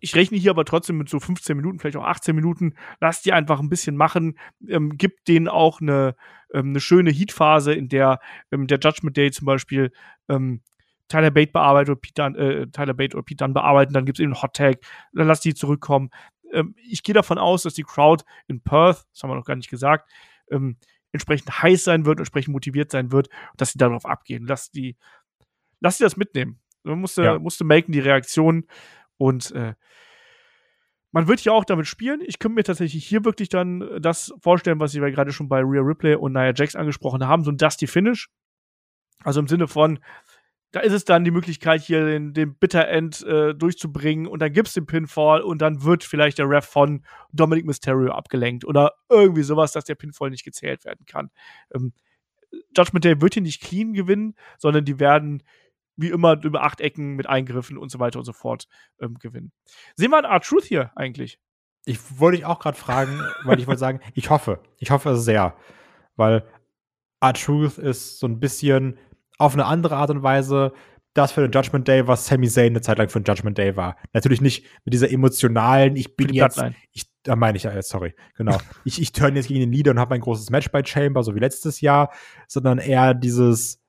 ich rechne hier aber trotzdem mit so 15 Minuten, vielleicht auch 18 Minuten. Lass die einfach ein bisschen machen. Ähm, gibt denen auch eine, ähm, eine schöne Heat-Phase, in der ähm, der Judgment Day zum Beispiel ähm, Tyler Bate bearbeitet oder Pete Dunn, äh, Tyler Bate oder Pete Dunn bearbeiten, dann gibt es eben einen Hot Tag, dann lass die zurückkommen. Ähm, ich gehe davon aus, dass die Crowd in Perth, das haben wir noch gar nicht gesagt, ähm, entsprechend heiß sein wird, entsprechend motiviert sein wird, dass sie darauf abgehen. Lass die, lass die das mitnehmen. Man musste, Ja. musste melken die Reaktion und äh, man wird hier auch damit spielen. Ich könnte mir tatsächlich hier wirklich dann das vorstellen, was wir gerade schon bei Rhea Ripley und Nia Jax angesprochen haben, so ein Dusty Finish. Also im Sinne von, da ist es dann die Möglichkeit, hier den, den Bitter End äh, durchzubringen und dann gibt es den Pinfall und dann wird vielleicht der Ref von Dominic Mysterio abgelenkt oder irgendwie sowas, dass der Pinfall nicht gezählt werden kann. Ähm, Judgment Day wird hier nicht clean gewinnen, sondern die werden wie immer über acht Ecken mit Eingriffen und so weiter und so fort ähm, gewinnen. Sehen wir einen Art Truth hier eigentlich? Ich wollte dich auch gerade fragen, weil ich wollte sagen, ich hoffe, ich hoffe sehr, weil R-Truth ist so ein bisschen auf eine andere Art und Weise das für den Judgment Day, was Sami Zayn eine Zeit lang für den Judgment Day war. Natürlich nicht mit dieser emotionalen, ich bin jetzt, Bloodline. ich, da meine ich ja, jetzt, sorry, genau. ich, ich turn jetzt gegen den Leader und habe ein großes Match bei Chamber, so wie letztes Jahr, sondern eher dieses,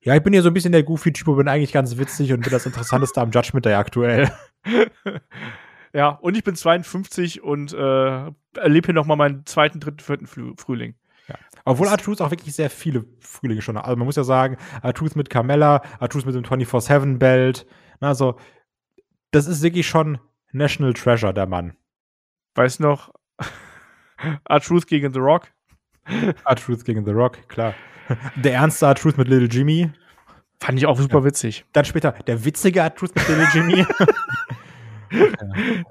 ja, ich bin hier so ein bisschen der Goofy-Typ und bin eigentlich ganz witzig und bin das Interessanteste am Judgment Day aktuell. ja, und ich bin 52 und äh, erlebe hier noch mal meinen zweiten, dritten, vierten Früh Frühling. Obwohl R-Truth auch wirklich sehr viele Frühlinge schon hat. Also man muss ja sagen, R-Truth mit Carmella, R-Truth mit dem 24-7-Belt. Also, das ist wirklich schon National Treasure, der Mann. Weiß noch, R-Truth gegen The Rock. R-Truth gegen The Rock, klar. Der ernste R-Truth mit Little Jimmy. Fand ich auch super witzig. Dann später der witzige R-Truth mit Little Jimmy.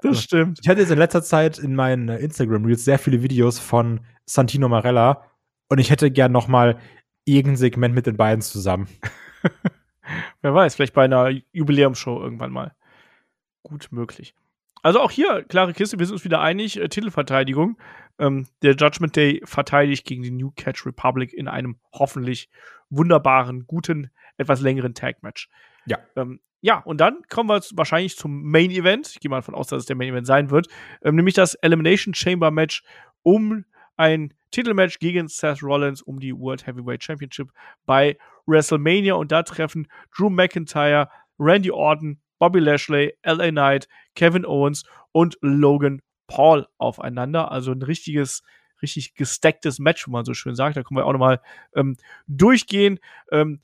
Das stimmt. Ich hatte jetzt in letzter Zeit in meinen Instagram-Reels sehr viele Videos von Santino Marella und ich hätte gern noch mal irgendein Segment mit den beiden zusammen. Wer weiß, vielleicht bei einer Jubiläumsshow irgendwann mal. Gut möglich. Also auch hier, klare Kiste, wir sind uns wieder einig, äh, Titelverteidigung. Ähm, der Judgment Day verteidigt gegen die New Catch Republic in einem hoffentlich wunderbaren, guten, etwas längeren Tag-Match. Ja. Ähm, ja, und dann kommen wir wahrscheinlich zum Main Event. Ich gehe mal davon aus, dass es der Main Event sein wird. Ähm, nämlich das Elimination Chamber Match um ein Titelmatch gegen Seth Rollins um die World Heavyweight Championship bei WrestleMania. Und da treffen Drew McIntyre, Randy Orton, Bobby Lashley, LA Knight, Kevin Owens und Logan Paul aufeinander. Also ein richtiges, richtig gestacktes Match, wie man so schön sagt. Da können wir auch nochmal ähm, durchgehen. Ähm,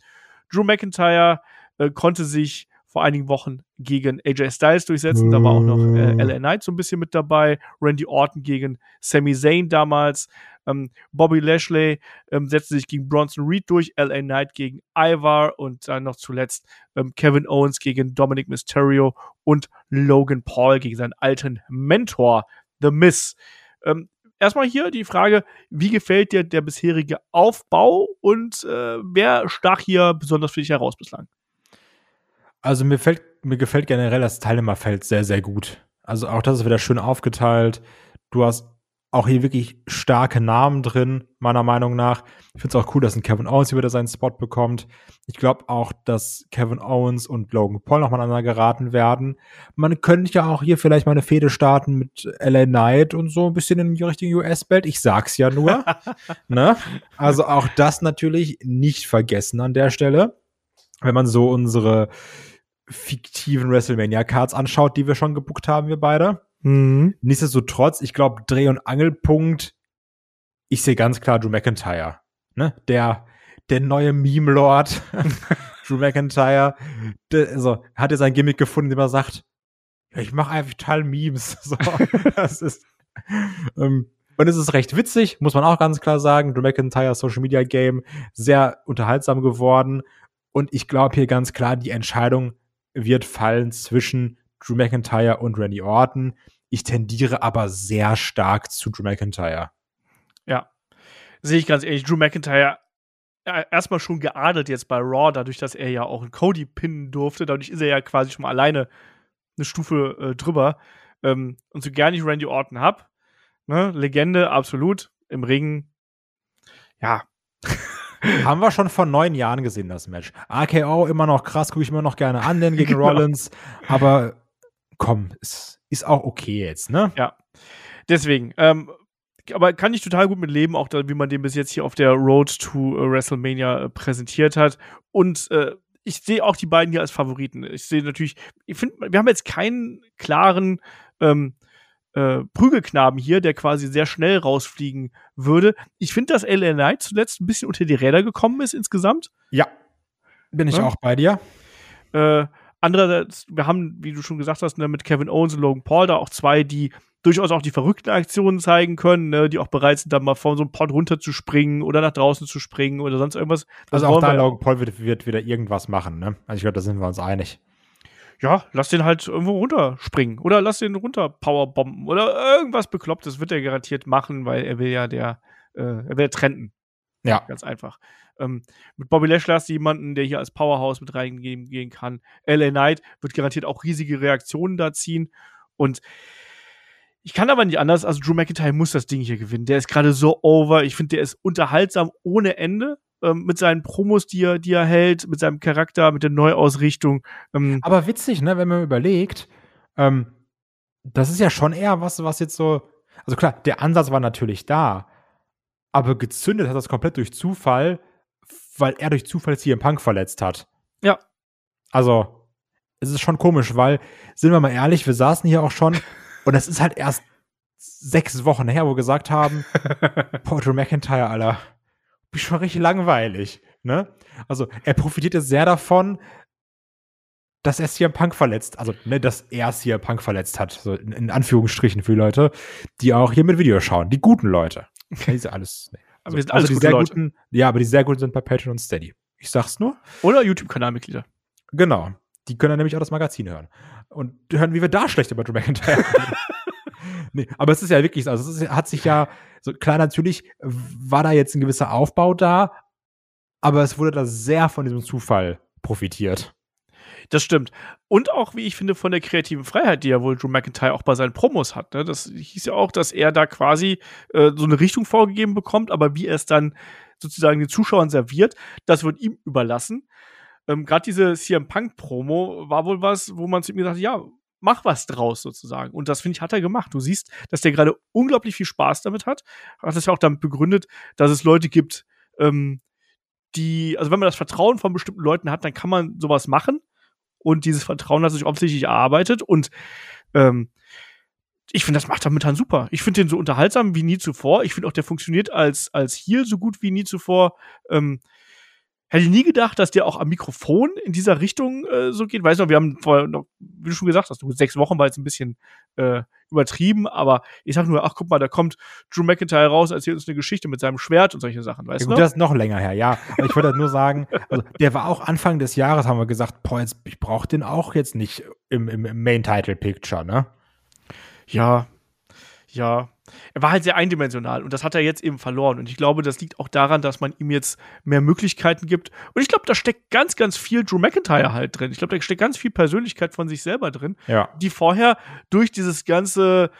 Drew McIntyre äh, konnte sich vor einigen Wochen gegen AJ Styles durchsetzen. Da war auch noch äh, LA Knight so ein bisschen mit dabei. Randy Orton gegen Sami Zayn damals. Ähm, Bobby Lashley ähm, setzte sich gegen Bronson Reed durch. LA Knight gegen Ivar. Und dann noch zuletzt ähm, Kevin Owens gegen Dominic Mysterio und Logan Paul gegen seinen alten Mentor, The Miz. Ähm, erstmal hier die Frage, wie gefällt dir der bisherige Aufbau und äh, wer stach hier besonders für dich heraus bislang? Also mir, fällt, mir gefällt generell das Teilnehmerfeld sehr, sehr gut. Also auch das ist wieder schön aufgeteilt. Du hast auch hier wirklich starke Namen drin, meiner Meinung nach. Ich finde es auch cool, dass ein Kevin Owens hier wieder seinen Spot bekommt. Ich glaube auch, dass Kevin Owens und Logan Paul nochmal aneinander geraten werden. Man könnte ja auch hier vielleicht mal eine Fehde starten mit LA Knight und so ein bisschen in die Richtung US-Belt. Ich sag's ja nur. ne? Also auch das natürlich nicht vergessen an der Stelle. Wenn man so unsere fiktiven WrestleMania-Cards anschaut, die wir schon gebuckt haben, wir beide. Mhm. Nichtsdestotrotz, ich glaube, Dreh- und Angelpunkt, ich sehe ganz klar Drew McIntyre. Ne? Der, der neue Meme-Lord, Drew McIntyre, der, also, hat er sein Gimmick gefunden, indem er sagt, ja, ich mache einfach total Memes. So, das ist, ähm, und es ist recht witzig, muss man auch ganz klar sagen. Drew McIntyre Social Media Game sehr unterhaltsam geworden. Und ich glaube hier ganz klar, die Entscheidung wird fallen zwischen Drew McIntyre und Randy Orton. Ich tendiere aber sehr stark zu Drew McIntyre. Ja, sehe ich ganz ehrlich. Drew McIntyre äh, erstmal schon geadelt jetzt bei Raw, dadurch, dass er ja auch einen Cody pinnen durfte. Dadurch ist er ja quasi schon mal alleine eine Stufe äh, drüber. ähm, und so gerne ich Randy Orton hab, ne, Legende, absolut, im Ring, ja. Haben wir schon vor neun Jahren gesehen, das Match. AKO immer noch krass, gucke ich mir noch gerne an, den gegen genau. Rollins. Aber komm, ist, ist auch okay jetzt, ne? Ja. Deswegen, ähm, aber kann ich total gut mit leben, auch da, wie man den bis jetzt hier auf der Road to äh, WrestleMania äh, präsentiert hat. Und äh, ich sehe auch die beiden hier als Favoriten. Ich sehe natürlich, ich finde, wir haben jetzt keinen klaren ähm, äh, Prügelknaben hier, der quasi sehr schnell rausfliegen würde. Ich finde, dass LA Knight zuletzt ein bisschen unter die Räder gekommen ist insgesamt. Ja, bin ich ja? auch bei dir. Äh, andererseits, wir haben, wie du schon gesagt hast, ne, mit Kevin Owens und Logan Paul da auch zwei, die durchaus auch die verrückten Aktionen zeigen können, ne, die auch bereit sind, da mal von so einem Pod runterzuspringen oder nach draußen zu springen oder sonst irgendwas. Das also auch da Logan Paul wird, wird, wieder irgendwas machen, ne? Also ich glaube, da sind wir uns einig. Ja, lass den halt irgendwo runterspringen oder lass den runter powerbomben oder irgendwas Beklopptes wird er garantiert machen, weil er will ja der, äh, er will trenden. Ja. Ganz einfach. Ähm, mit Bobby Lashley hast du jemanden, der hier als Powerhouse mit reingehen gehen kann. LA Knight wird garantiert auch riesige Reaktionen da ziehen und ich kann aber nicht anders. Also Drew McIntyre muss das Ding hier gewinnen. Der ist gerade so over. Ich finde, der ist unterhaltsam ohne Ende ähm, mit seinen Promos, die er, die er hält, mit seinem Charakter, mit der Neuausrichtung. Ähm. Aber witzig, ne, wenn man überlegt, ähm, das ist ja schon eher was, was jetzt so. Also klar, der Ansatz war natürlich da, aber gezündet hat das komplett durch Zufall, weil er durch Zufall CM Punk verletzt hat. Ja. Also, es ist schon komisch, weil, sind wir mal ehrlich, wir saßen hier auch schon und das ist halt erst sechs Wochen her, wo wir gesagt haben, Porter McIntyre, Alter, schon richtig langweilig. Ne? Also er profitiert jetzt sehr davon, dass er CM Punk verletzt, also ne, dass er CM Punk verletzt hat, so in, in, Anführungsstrichen für Leute, die auch hier mit Video schauen, die guten Leute. Okay, ist alles. Nee. Aber wir sind also alles die sehr Leute. guten, ja, aber die sehr guten sind bei Patreon und Steady. Ich sag's nur. Oder YouTube-Kanalmitglieder. Genau. Die können dann nämlich auch das Magazin hören. Und hören, wie wir da schlecht über Drew McIntyre nee, aber es ist ja wirklich, also es hat sich ja, so klar, natürlich war da jetzt ein gewisser Aufbau da, aber es wurde da sehr von diesem Zufall profitiert. Das stimmt. Und auch, wie ich finde, von der kreativen Freiheit, die ja wohl Drew McIntyre auch bei seinen Promos hat. Ne? Das hieß ja auch, dass er da quasi äh, so eine Richtung vorgegeben bekommt, aber wie er es dann sozusagen den Zuschauern serviert, das wird ihm überlassen. Ähm, Gerade diese CM Punk Promo war wohl was, wo man zu ihm gesagt hat, ja, mach was draus sozusagen. Und das finde ich, hat er gemacht. Du siehst, dass der gerade unglaublich viel Spaß damit hat. Hat es ja auch damit begründet, dass es Leute gibt, ähm, die, also wenn man das Vertrauen von bestimmten Leuten hat, dann kann man sowas machen. Und dieses Vertrauen hat sich offensichtlich erarbeitet. Und ähm, ich finde, das macht er momentan super. Ich finde den so unterhaltsam wie nie zuvor. Ich finde auch, der funktioniert als, als Heal so gut wie nie zuvor. Ähm, Hätte ich nie gedacht, dass der auch am Mikrofon in dieser Richtung äh, so geht. Weißt du, wir haben vorher noch, wie du schon gesagt hast, du sechs Wochen war jetzt ein bisschen äh, übertrieben, aber ich sag nur, ach guck mal, da kommt Drew McIntyre raus, erzählt uns eine Geschichte mit seinem Schwert und solche Sachen, weißt ja, gut, du? Das ist noch länger her, ja. Aber ich wollte halt nur sagen, also der war auch Anfang des Jahres, haben wir gesagt, boah, jetzt, ich brauche den auch jetzt nicht im, im, im Main-Title-Picture, ne? Ja, ja, er war halt sehr eindimensional und das hat er jetzt eben verloren. Und ich glaube, das liegt auch daran, dass man ihm jetzt mehr Möglichkeiten gibt. Und ich glaube, da steckt ganz, ganz viel Drew McIntyre halt drin. Ich glaube, da steckt ganz viel Persönlichkeit von sich selber drin, ja. die vorher durch dieses ganze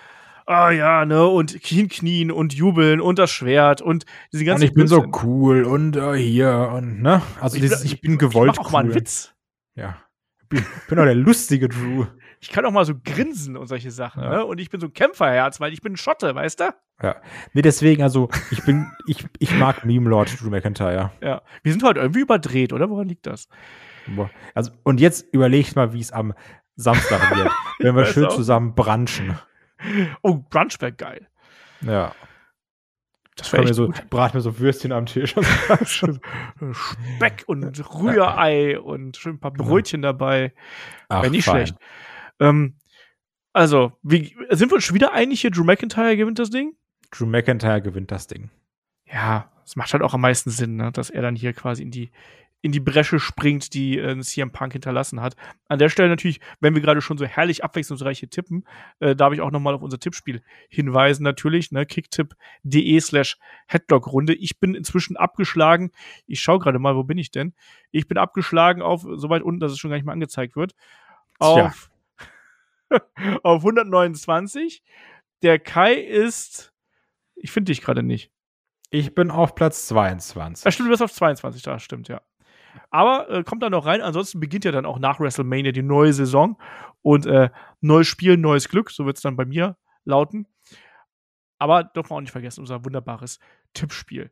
ah ja, ne, und hinknien und jubeln und das Schwert und diese ganzen. Und ich bin so cool und uh, hier und, ne? Also ich, dieses, ich bin gewollt. Ich mach auch cool. mal einen Witz. Ja. Ich bin, bin auch der lustige Drew ich kann auch mal so grinsen und solche Sachen. Ja. Ne? Und ich bin so ein Kämpferherz, weil ich bin ein Schotte, weißt du? Ja. Nee, deswegen, also, ich bin, ich, ich mag Meme Lord Drew McIntyre. Ja. Wir sind halt irgendwie überdreht, oder? Woran liegt das? Also, und jetzt überlegt mal, wie es am Samstag wird, wenn wir schön zusammen brunchen. Oh, Brunch wäre geil. Ja. Das wäre so, brat mir so Würstchen am Tisch. Speck und Rührei und schön ein paar Brötchen dabei. Wäre nicht fein. schlecht. Ähm, also, wie, sind wir uns schon wieder einig hier? Drew McIntyre gewinnt das Ding? Drew McIntyre gewinnt das Ding. Ja, es macht halt auch am meisten Sinn, ne? dass er dann hier quasi in die, in die Bresche springt, die äh, CM Punk hinterlassen hat. An der Stelle natürlich, wenn wir gerade schon so herrlich abwechslungsreiche tippen, äh, darf ich auch nochmal auf unser Tippspiel hinweisen, natürlich, ne? kicktipp.de slash Headlock-Runde. Ich bin inzwischen abgeschlagen. Ich schaue gerade mal, wo bin ich denn? Ich bin abgeschlagen auf so weit unten, dass es schon gar nicht mehr angezeigt wird. Auf auf 129. Der Kai ist, ich finde dich gerade nicht. Ich bin auf Platz 22. Ah, stimmt, du bist auf 22, da stimmt, ja. Aber äh, kommt da noch rein. Ansonsten beginnt ja dann auch nach WrestleMania die neue Saison und äh, neues Spiel, neues Glück. So wird es dann bei mir lauten. Aber dürfen wir auch nicht vergessen, unser wunderbares Tippspiel.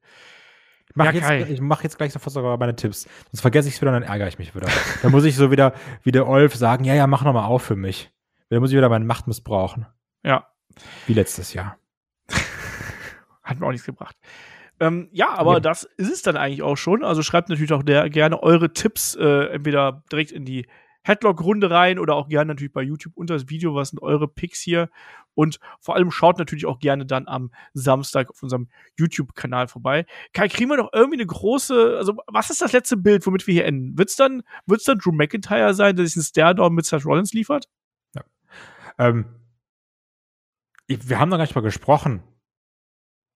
Ich mache Ja, jetzt, ich mach jetzt gleich sofort sogar meine Tipps. Sonst vergesse ich es wieder und dann ärgere ich mich wieder. dann muss ich so wieder wie der Olf sagen, ja, ja, mach noch mal auf für mich. Dann muss ich wieder meine Macht missbrauchen. Ja, Wie letztes Jahr. hat mir auch nichts gebracht. Ähm, ja, aber Ja. das ist es dann eigentlich auch schon. Also schreibt natürlich auch der, gerne eure Tipps äh, entweder direkt in die Headlock-Runde rein oder auch gerne natürlich bei YouTube unter das Video. Was sind eure Picks hier? Und vor allem schaut natürlich auch gerne dann am Samstag auf unserem YouTube-Kanal vorbei. Kai, kriegen wir noch irgendwie eine große, also was ist das letzte Bild, womit wir hier enden? Wird's dann, wird's dann Drew McIntyre sein, der sich einen Stare-Down mit Seth Rollins liefert? Ähm, wir haben noch gar nicht mal gesprochen.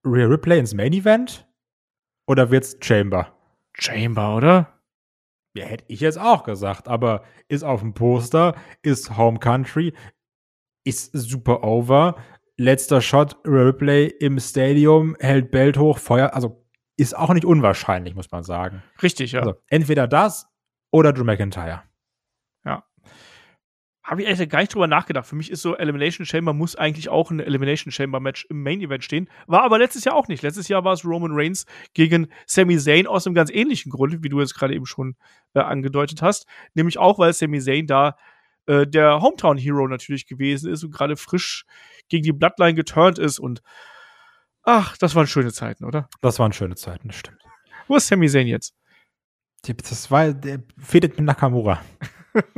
Rhea Ripley ins Main Event? Oder wird's Chamber? Chamber, oder? Ja, hätte ich jetzt auch gesagt, aber ist auf dem Poster, ist Home Country, ist super over. Letzter Shot, Rhea Ripley im Stadium, hält Belt hoch, Feuer, also ist auch nicht unwahrscheinlich, muss man sagen. Richtig, ja. Also entweder das oder Drew McIntyre. Habe ich eigentlich gar nicht drüber nachgedacht. Für mich ist so, Elimination Chamber muss eigentlich auch ein Elimination Chamber Match im Main Event stehen. War aber letztes Jahr auch nicht. Letztes Jahr war es Roman Reigns gegen Sami Zayn aus einem ganz ähnlichen Grund, wie du jetzt gerade eben schon äh, angedeutet hast. Nämlich auch, weil Sami Zayn da äh, der Hometown Hero natürlich gewesen ist und gerade frisch gegen die Bloodline geturnt ist. Und ach, das waren schöne Zeiten, oder? Das waren schöne Zeiten, das stimmt. Wo ist Sami Zayn jetzt? Das war, der fädet mit Nakamura.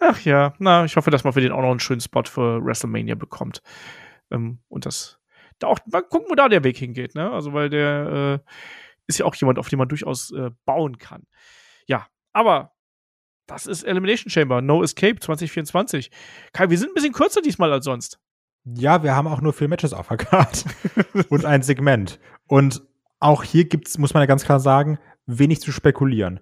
Ach ja, na, ich hoffe, dass man für den auch noch einen schönen Spot für WrestleMania bekommt. Ähm, und das, da auch, mal gucken, wo da der Weg hingeht, ne? Also, weil der äh, ist ja auch jemand, auf den man durchaus äh, bauen kann. Ja, aber das ist Elimination Chamber, No Escape 2024. Kai, wir sind ein bisschen kürzer diesmal als sonst. Ja, wir haben auch nur vier Matches auf der Karte und ein Segment. Und auch hier gibt's, muss man ja ganz klar sagen, wenig zu spekulieren.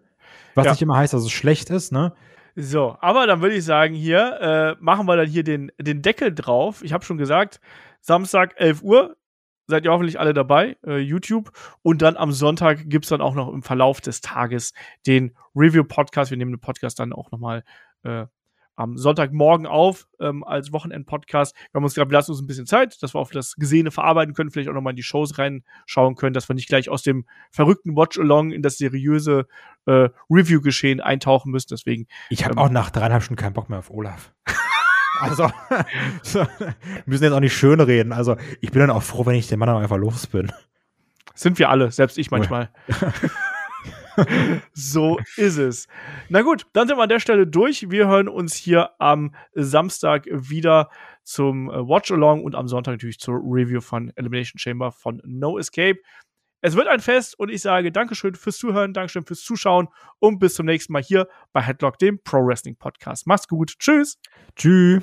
Was Ja. nicht immer heißt, dass es schlecht ist, ne? So, aber dann würde ich sagen, hier äh, machen wir dann hier den, den Deckel drauf. Ich habe schon gesagt, Samstag 11 Uhr seid ihr hoffentlich alle dabei, äh, YouTube. Und dann am Sonntag gibt es dann auch noch im Verlauf des Tages den Review-Podcast. Wir nehmen den Podcast dann auch nochmal äh, am Sonntagmorgen auf ähm, als Wochenend-Podcast. Wir haben uns gedacht, wir lassen uns ein bisschen Zeit, dass wir auf das Gesehene verarbeiten können, vielleicht auch nochmal in die Shows reinschauen können, dass wir nicht gleich aus dem verrückten Watch-Along in das seriöse äh, Review-Geschehen eintauchen müssen. Deswegen Ich habe Ähm. auch nach dreieinhalb Stunden keinen Bock mehr auf Olaf. also, so, wir müssen jetzt auch nicht schön reden. Also, ich bin dann auch froh, wenn ich den Mann einfach los bin. Sind wir alle, selbst ich manchmal. so ist es. Na gut, dann sind wir an der Stelle durch. Wir hören uns hier am Samstag wieder zum äh, Watch-Along und am Sonntag natürlich zur Review von Elimination Chamber von No Escape. Es wird ein Fest und ich sage Dankeschön fürs Zuhören, Dankeschön fürs Zuschauen und bis zum nächsten Mal hier bei Headlock, dem Pro Wrestling Podcast. Macht's gut. Tschüss. Tschüss.